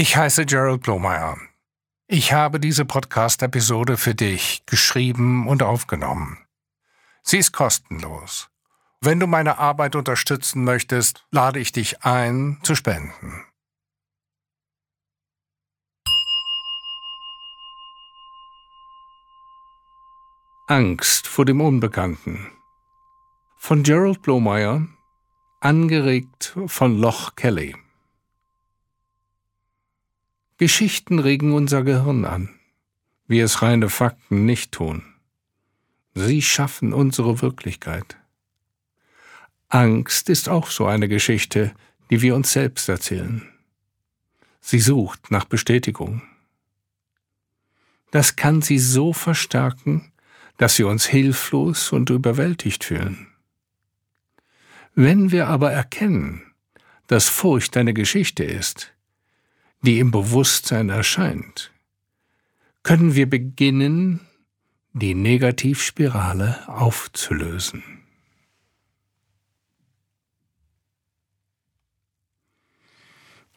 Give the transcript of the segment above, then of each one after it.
Ich heiße Gerald Blomeyer. Ich habe diese Podcast-Episode für dich geschrieben und aufgenommen. Sie ist kostenlos. Wenn du meine Arbeit unterstützen möchtest, lade ich dich ein, zu spenden. Angst vor dem Unbekannten von Gerald Blomeyer, angeregt von Loch Kelly. Geschichten regen unser Gehirn an, wie es reine Fakten nicht tun. Sie schaffen unsere Wirklichkeit. Angst ist auch so eine Geschichte, die wir uns selbst erzählen. Sie sucht nach Bestätigung. Das kann sie so verstärken, dass wir uns hilflos und überwältigt fühlen. Wenn wir aber erkennen, dass Furcht eine Geschichte ist, die im Bewusstsein erscheint, können wir beginnen, die Negativspirale aufzulösen.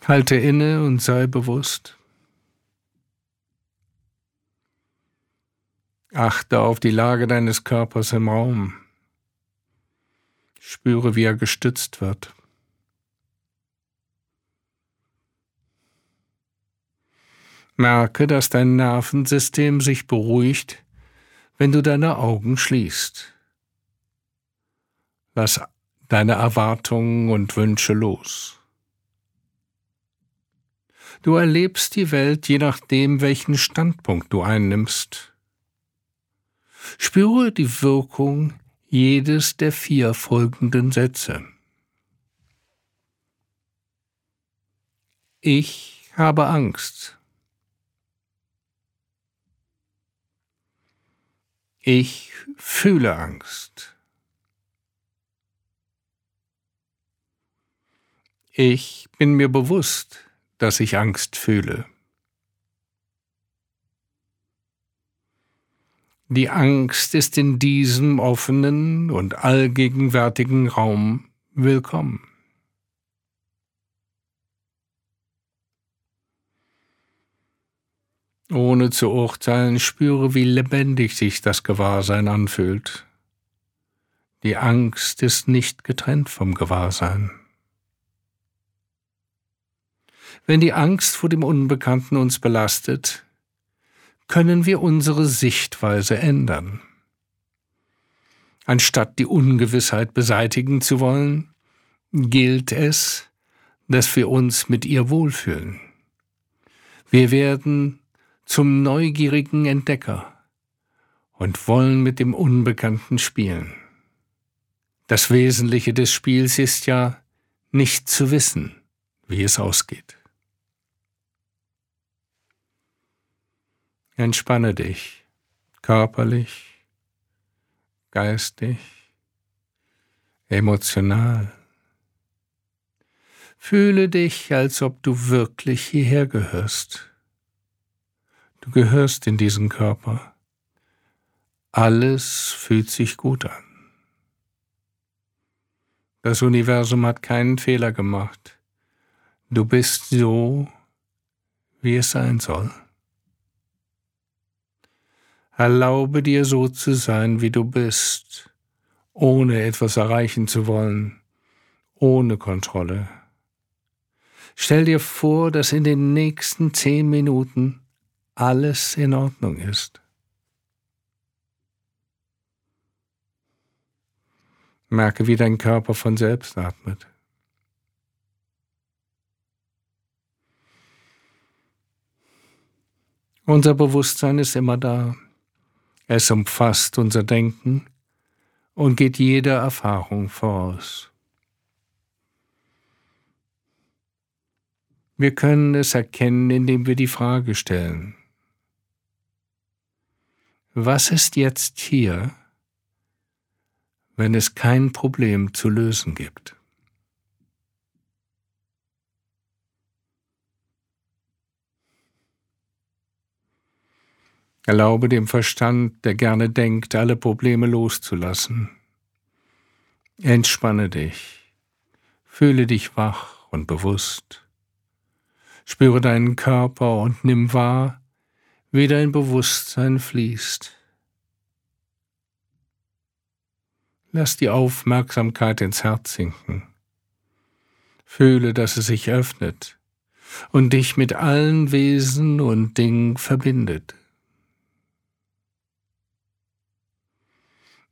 Halte inne und sei bewusst. Achte auf die Lage deines Körpers im Raum. Spüre, wie er gestützt wird. Merke, dass dein Nervensystem sich beruhigt, wenn du deine Augen schließt. Lass deine Erwartungen und Wünsche los. Du erlebst die Welt je nachdem, welchen Standpunkt du einnimmst. Spüre die Wirkung jedes der vier folgenden Sätze. Ich habe Angst. Ich fühle Angst. Ich bin mir bewusst, dass ich Angst fühle. Die Angst ist in diesem offenen und allgegenwärtigen Raum willkommen. Ohne zu urteilen, spüre, wie lebendig sich das Gewahrsein anfühlt. Die Angst ist nicht getrennt vom Gewahrsein. Wenn die Angst vor dem Unbekannten uns belastet, können wir unsere Sichtweise ändern. Anstatt die Ungewissheit beseitigen zu wollen, gilt es, dass wir uns mit ihr wohlfühlen. Wir werden zum neugierigen Entdecker und wollen mit dem Unbekannten spielen. Das Wesentliche des Spiels ist ja, nicht zu wissen, wie es ausgeht. Entspanne dich, körperlich, geistig, emotional. Fühle dich, als ob du wirklich hierher gehörst. Du gehörst in diesen Körper. Alles fühlt sich gut an. Das Universum hat keinen Fehler gemacht. Du bist so, wie es sein soll. Erlaube dir so zu sein, wie du bist, ohne etwas erreichen zu wollen, ohne Kontrolle. Stell dir vor, dass in den nächsten zehn Minuten alles in Ordnung ist. Merke, wie dein Körper von selbst atmet. Unser Bewusstsein ist immer da. Es umfasst unser Denken und geht jeder Erfahrung voraus. Wir können es erkennen, indem wir die Frage stellen, was ist jetzt hier, wenn es kein Problem zu lösen gibt? Erlaube dem Verstand, der gerne denkt, alle Probleme loszulassen. Entspanne dich, fühle dich wach und bewusst. Spüre deinen Körper und nimm wahr, wie dein Bewusstsein fließt. Lass die Aufmerksamkeit ins Herz sinken. Fühle, dass es sich öffnet und dich mit allen Wesen und Dingen verbindet.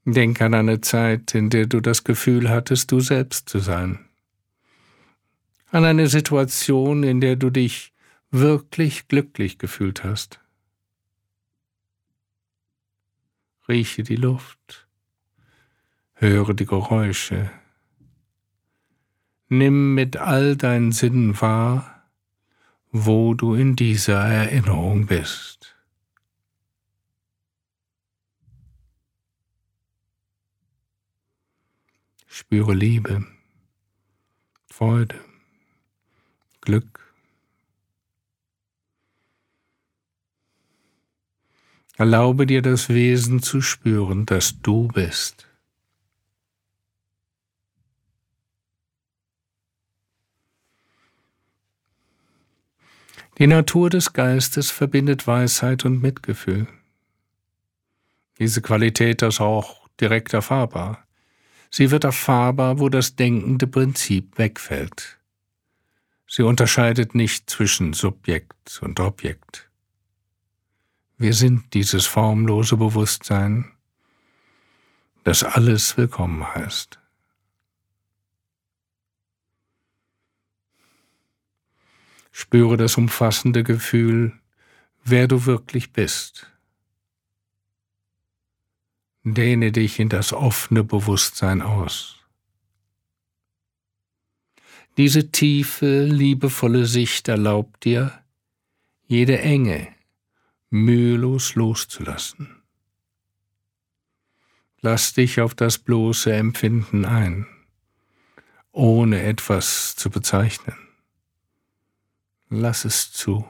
Denk an eine Zeit, in der du das Gefühl hattest, du selbst zu sein. An eine Situation, in der du dich wirklich glücklich gefühlt hast. Rieche die Luft, höre die Geräusche, nimm mit all deinen Sinnen wahr, wo du in dieser Erinnerung bist. Spüre Liebe, Freude, Glück. Erlaube dir das Wesen zu spüren, das du bist. Die Natur des Geistes verbindet Weisheit und Mitgefühl. Diese Qualität ist auch direkt erfahrbar. Sie wird erfahrbar, wo das denkende Prinzip wegfällt. Sie unterscheidet nicht zwischen Subjekt und Objekt. Wir sind dieses formlose Bewusstsein, das alles willkommen heißt. Spüre das umfassende Gefühl, wer du wirklich bist. Dehne dich in das offene Bewusstsein aus. Diese tiefe, liebevolle Sicht erlaubt dir, jede Enge mühelos loszulassen. Lass dich auf das bloße Empfinden ein, ohne etwas zu bezeichnen lass es zu.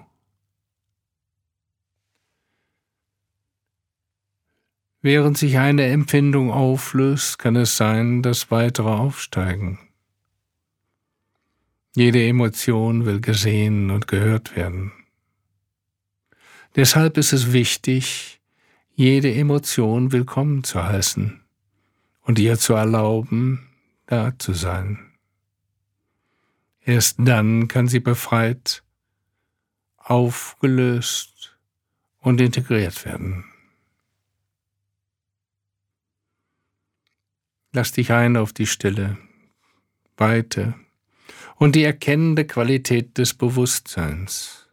Während sich eine Empfindung auflöst, kann es sein, dass weitere aufsteigen. Jede Emotion will gesehen und gehört werden. Deshalb ist es wichtig, jede Emotion willkommen zu heißen und ihr zu erlauben, da zu sein. Erst dann kann sie befreit aufgelöst und integriert werden. Lass dich ein auf die Stille, Weite und die erkennende Qualität des Bewusstseins.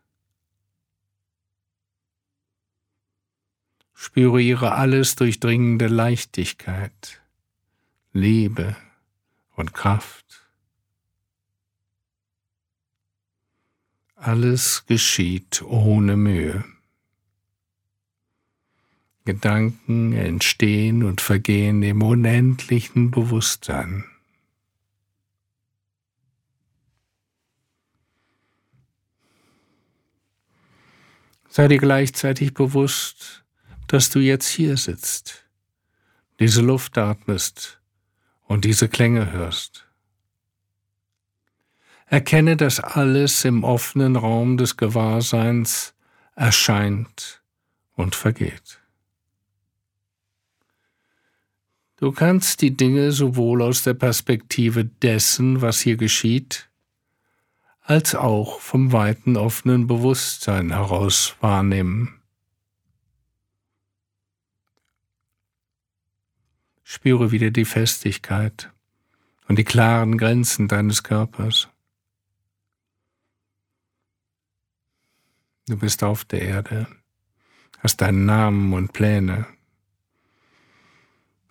Spüre ihre alles durchdringende Leichtigkeit, Liebe und Kraft. Alles geschieht ohne Mühe. Gedanken entstehen und vergehen im unendlichen Bewusstsein. Sei dir gleichzeitig bewusst, dass du jetzt hier sitzt, diese Luft atmest und diese Klänge hörst. Erkenne, dass alles im offenen Raum des Gewahrseins erscheint und vergeht. Du kannst die Dinge sowohl aus der Perspektive dessen, was hier geschieht, als auch vom weiten offenen Bewusstsein heraus wahrnehmen. Spüre wieder die Festigkeit und die klaren Grenzen deines Körpers. Du bist auf der Erde, hast deinen Namen und Pläne.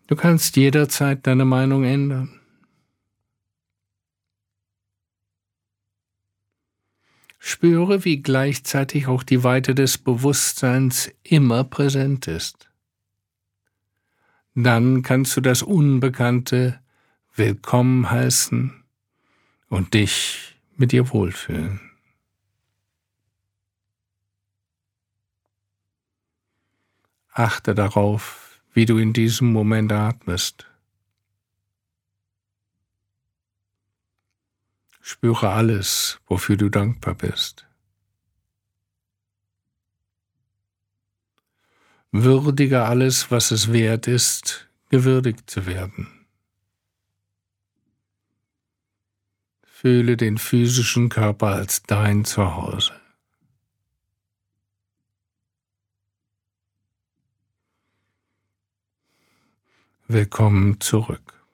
Du kannst jederzeit deine Meinung ändern. Spüre, wie gleichzeitig auch die Weite des Bewusstseins immer präsent ist. Dann kannst du das Unbekannte willkommen heißen und dich mit dir wohlfühlen. Achte darauf, wie du in diesem Moment atmest. Spüre alles, wofür du dankbar bist. Würdige alles, was es wert ist, gewürdigt zu werden. Fühle den physischen Körper als dein Zuhause. Willkommen zurück.